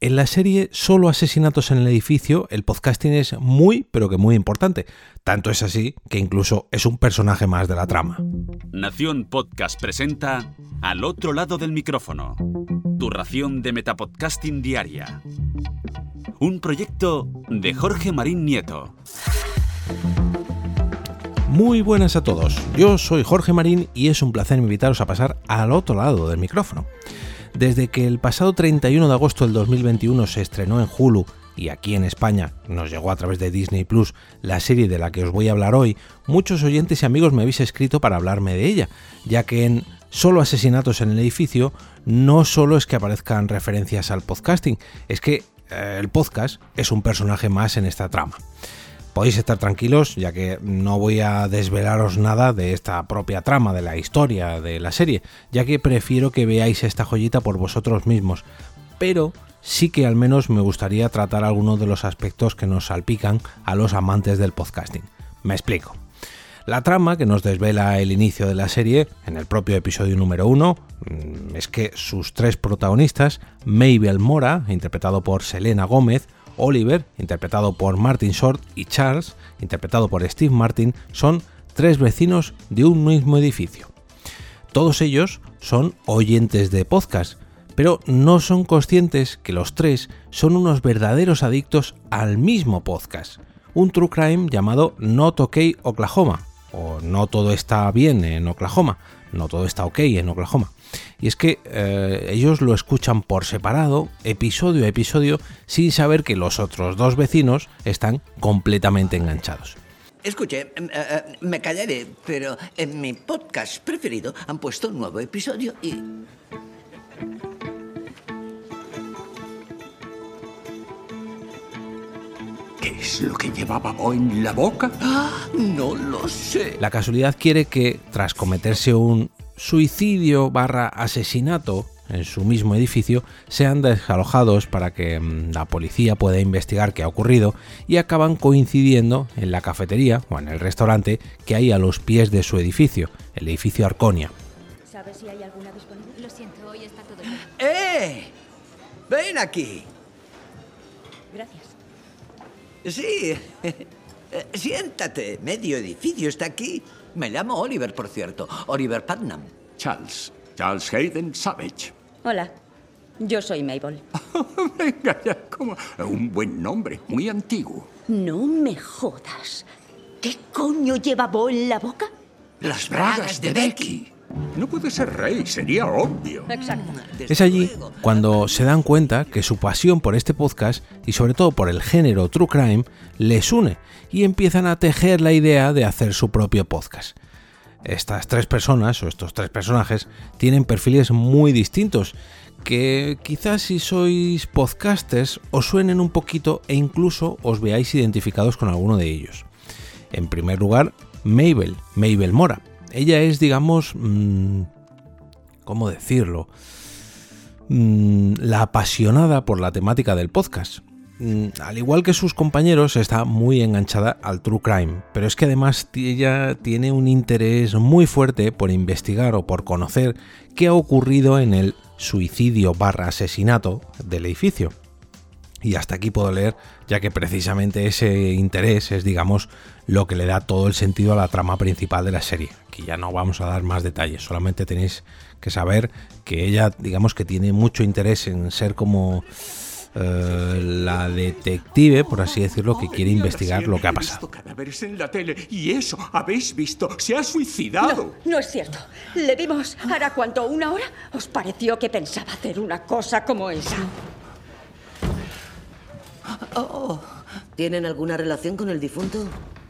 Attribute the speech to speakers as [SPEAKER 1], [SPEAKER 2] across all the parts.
[SPEAKER 1] En la serie Solo asesinatos en el edificio, el podcasting es muy, pero que muy importante. Tanto es así que incluso es un personaje más de la trama.
[SPEAKER 2] Nación Podcast presenta Al otro lado del micrófono. Tu ración de Metapodcasting Diaria. Un proyecto de Jorge Marín Nieto.
[SPEAKER 1] Muy buenas a todos, yo soy Jorge Marín y es un placer invitaros a pasar al otro lado del micrófono. Desde que el pasado 31 de agosto del 2021 se estrenó en Hulu y aquí en España nos llegó a través de Disney Plus la serie de la que os voy a hablar hoy, muchos oyentes y amigos me habéis escrito para hablarme de ella, ya que en Solo asesinatos en el edificio no solo es que aparezcan referencias al podcasting, es que eh, el podcast es un personaje más en esta trama podéis estar tranquilos, ya que no voy a desvelaros nada de esta propia trama, de la historia de la serie, ya que prefiero que veáis esta joyita por vosotros mismos. Pero sí que al menos me gustaría tratar algunos de los aspectos que nos salpican a los amantes del podcasting. Me explico. La trama que nos desvela el inicio de la serie, en el propio episodio número 1, mm, es que sus tres protagonistas, Mabel Mora, interpretado por Selena Gómez, Oliver, interpretado por Martin Short, y Charles, interpretado por Steve Martin, son tres vecinos de un mismo edificio. Todos ellos son oyentes de podcast, pero no son conscientes que los tres son unos verdaderos adictos al mismo podcast, un true crime llamado Not OK Oklahoma, o No todo está bien en Oklahoma, no todo está ok en Oklahoma. Y es que eh, ellos lo escuchan por separado, episodio a episodio, sin saber que los otros dos vecinos están completamente enganchados.
[SPEAKER 3] Escuche, em, eh, eh, me callaré, pero en mi podcast preferido han puesto un nuevo episodio y...
[SPEAKER 4] ¿Qué es lo que llevaba Bo en la boca?
[SPEAKER 3] ¡Ah! No lo sé.
[SPEAKER 1] La casualidad quiere que, tras cometerse un suicidio barra asesinato en su mismo edificio sean desalojados para que mm, la policía pueda investigar qué ha ocurrido y acaban coincidiendo en la cafetería o en el restaurante que hay a los pies de su edificio, el edificio Arconia.
[SPEAKER 5] ¿Sabes si hay alguna disponible? Lo siento, hoy está todo bien.
[SPEAKER 3] ¡Eh! Ven aquí. Sí. Eh, Siéntate. Medio edificio está aquí. Me llamo Oliver, por cierto. Oliver Putnam.
[SPEAKER 4] Charles. Charles Hayden Savage.
[SPEAKER 5] Hola, yo soy Mabel.
[SPEAKER 4] Venga ya, como un buen nombre, muy antiguo.
[SPEAKER 5] No me jodas. ¿Qué coño lleva Bo en la boca?
[SPEAKER 3] Las bragas de Becky.
[SPEAKER 4] No puede ser rey, sería obvio.
[SPEAKER 5] Exacto.
[SPEAKER 1] Es allí cuando se dan cuenta que su pasión por este podcast y sobre todo por el género True Crime les une y empiezan a tejer la idea de hacer su propio podcast. Estas tres personas o estos tres personajes tienen perfiles muy distintos que quizás si sois podcasters os suenen un poquito e incluso os veáis identificados con alguno de ellos. En primer lugar, Mabel, Mabel Mora. Ella es, digamos, mm, ¿cómo decirlo? Mm, la apasionada por la temática del podcast. Mm, Al igual que sus compañeros, está muy enganchada al true crime, pero es que además ella tiene un interés muy fuerte por investigar o por conocer qué ha ocurrido en el suicidio barra asesinato del edificio. Y hasta aquí puedo leer, ya que precisamente ese interés es, digamos, lo que le da todo el sentido a la trama principal de la serie. Aquí ya no vamos a dar más detalles, solamente tenéis que saber que ella, digamos que tiene mucho interés en ser como eh, la detective, por así decirlo, que quiere investigar lo que ha pasado.
[SPEAKER 4] cadáveres en la tele y eso, habéis visto, se ha suicidado.
[SPEAKER 5] No, no es cierto. Le vimos hará cuánto, una hora. ¿Os pareció que pensaba hacer una cosa como esa?
[SPEAKER 6] ¿Tienen alguna relación con el difunto?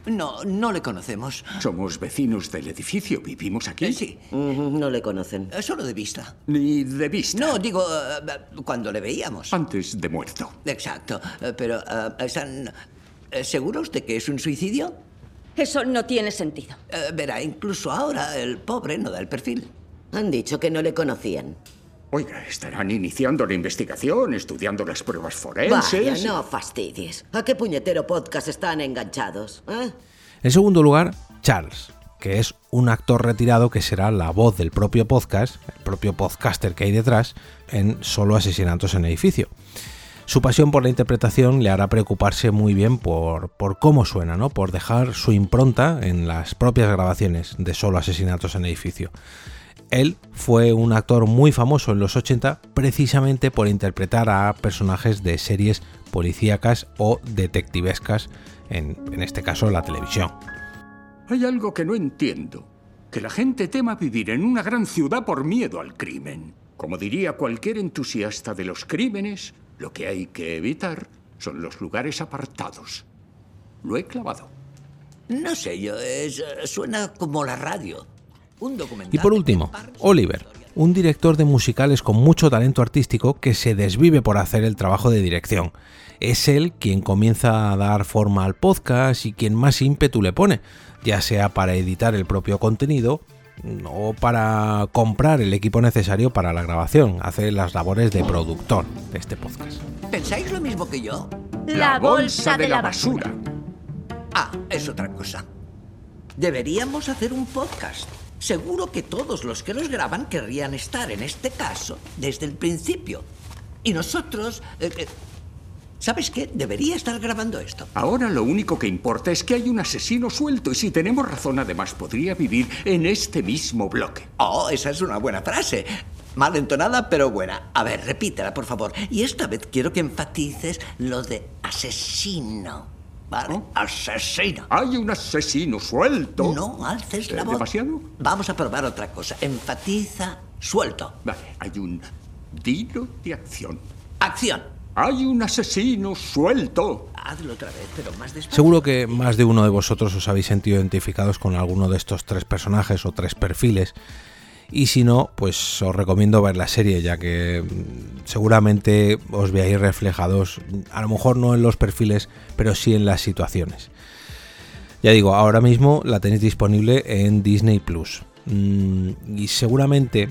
[SPEAKER 3] No, no le conocemos.
[SPEAKER 4] Somos vecinos del edificio, vivimos aquí.
[SPEAKER 3] Eh, Sí,
[SPEAKER 6] No le conocen.
[SPEAKER 3] eh, solo de vista.
[SPEAKER 4] Ni de vista.
[SPEAKER 3] No, digo, eh, cuando le veíamos.
[SPEAKER 4] Antes de muerto.
[SPEAKER 3] Exacto. Pero, ¿están seguros de que es un suicidio?
[SPEAKER 5] Eso no tiene sentido.
[SPEAKER 3] Verá, incluso ahora el pobre no da el perfil.
[SPEAKER 6] Han dicho que no le conocían.
[SPEAKER 4] Oiga, estarán iniciando la investigación, estudiando las pruebas forenses.
[SPEAKER 6] Vaya, no fastidies. ¿A qué puñetero podcast están enganchados? eh?
[SPEAKER 1] En segundo lugar, Charles, que es un actor retirado que será la voz del propio podcast, el propio podcaster que hay detrás, en Solo Asesinatos en Edificio. Su pasión por la interpretación le hará preocuparse muy bien por, por cómo suena, ¿no? por dejar su impronta en las propias grabaciones de solo asesinatos en edificio. Él fue un actor muy famoso en los 80 precisamente por interpretar a personajes de series policíacas o detectivescas, en, en este caso la televisión.
[SPEAKER 4] Hay algo que no entiendo. Que la gente tema vivir en una gran ciudad por miedo al crimen. Como diría cualquier entusiasta de los crímenes, lo que hay que evitar son los lugares apartados. Lo he clavado.
[SPEAKER 3] No sé yo, es, suena como la radio. Un documental
[SPEAKER 1] Y por último, Oliver, un director de musicales con mucho talento artístico que se desvive por hacer el trabajo de dirección. Es él quien comienza a dar forma al podcast y quien más ímpetu le pone, ya sea para editar el propio contenido o para comprar el equipo necesario para la grabación, hace las labores de productor de este podcast.
[SPEAKER 3] ¿Pensáis lo mismo que yo?
[SPEAKER 5] La bolsa de la basura.
[SPEAKER 3] Ah, es otra cosa. Deberíamos hacer un podcast. Seguro que todos los que los graban querrían estar en este caso desde el principio. Y nosotros... eh, eh, ¿Sabes qué? Debería estar grabando esto.
[SPEAKER 4] Ahora lo único que importa es que hay un asesino suelto y si tenemos razón además podría vivir en este mismo bloque.
[SPEAKER 3] Oh, esa es una buena frase. Mal entonada, pero buena. A ver, repítela, por favor. Y esta vez quiero que enfatices lo de asesino. ¿Vale?
[SPEAKER 4] ¿Oh?
[SPEAKER 3] Asesino.
[SPEAKER 4] Hay un asesino suelto.
[SPEAKER 3] No alces la
[SPEAKER 4] ¿Eh,
[SPEAKER 3] voz.
[SPEAKER 4] demasiado?
[SPEAKER 3] Vamos a probar otra cosa. Enfatiza suelto.
[SPEAKER 4] Vale, hay un dilo de acción.
[SPEAKER 3] Acción.
[SPEAKER 4] Hay un asesino suelto.
[SPEAKER 3] Hazlo otra vez, pero más despacio.
[SPEAKER 1] Seguro que más de uno de vosotros os habéis sentido identificados con alguno de estos tres personajes o tres perfiles. Y si no, pues os recomiendo ver la serie, ya que mm, seguramente os veáis reflejados, a lo mejor no en los perfiles, pero sí en las situaciones. Ya digo, ahora mismo la tenéis disponible en Disney Plus. Mm, Y seguramente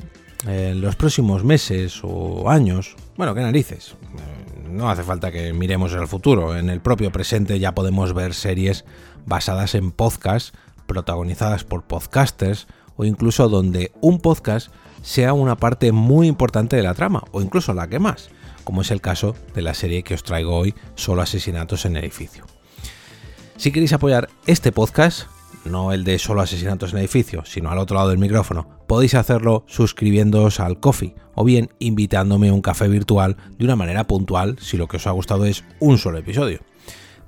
[SPEAKER 1] eh, en los próximos meses o años, bueno, qué narices, eh, no hace falta que miremos el futuro, en el propio presente ya podemos ver series basadas en podcasts, protagonizadas por podcasters, o incluso donde un podcast sea una parte muy importante de la trama, o incluso la que más, como es el caso de la serie que os traigo hoy, Solo Asesinatos en Edificio. Si queréis apoyar este podcast, no el de solo asesinatos en edificio, sino al otro lado del micrófono, podéis hacerlo suscribiéndoos al Coffee o bien invitándome a un café virtual de una manera puntual si lo que os ha gustado es un solo episodio.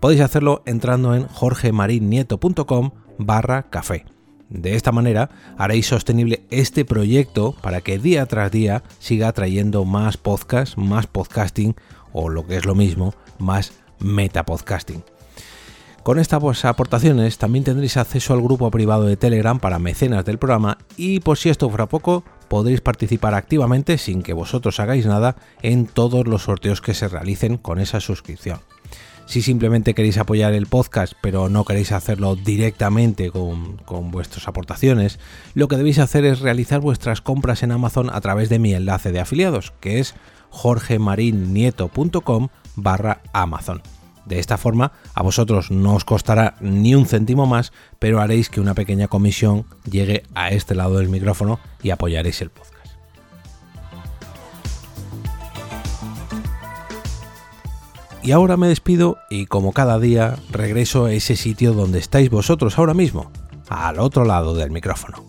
[SPEAKER 1] Podéis hacerlo entrando en jorgemarinieto.com barra café. De esta manera haréis sostenible este proyecto para que día tras día siga trayendo más podcasts, más podcasting o lo que es lo mismo, más metapodcasting. Con estas aportaciones también tendréis acceso al grupo privado de Telegram para mecenas del programa y por si esto fuera poco, podréis participar activamente sin que vosotros hagáis nada en todos los sorteos que se realicen con esa suscripción. Si simplemente queréis apoyar el podcast pero no queréis hacerlo directamente con, con vuestras aportaciones, lo que debéis hacer es realizar vuestras compras en Amazon a través de mi enlace de afiliados, que es jorgemarinieto.com barra Amazon. De esta forma, a vosotros no os costará ni un céntimo más, pero haréis que una pequeña comisión llegue a este lado del micrófono y apoyaréis el podcast. Y ahora me despido y como cada día regreso a ese sitio donde estáis vosotros ahora mismo, al otro lado del micrófono.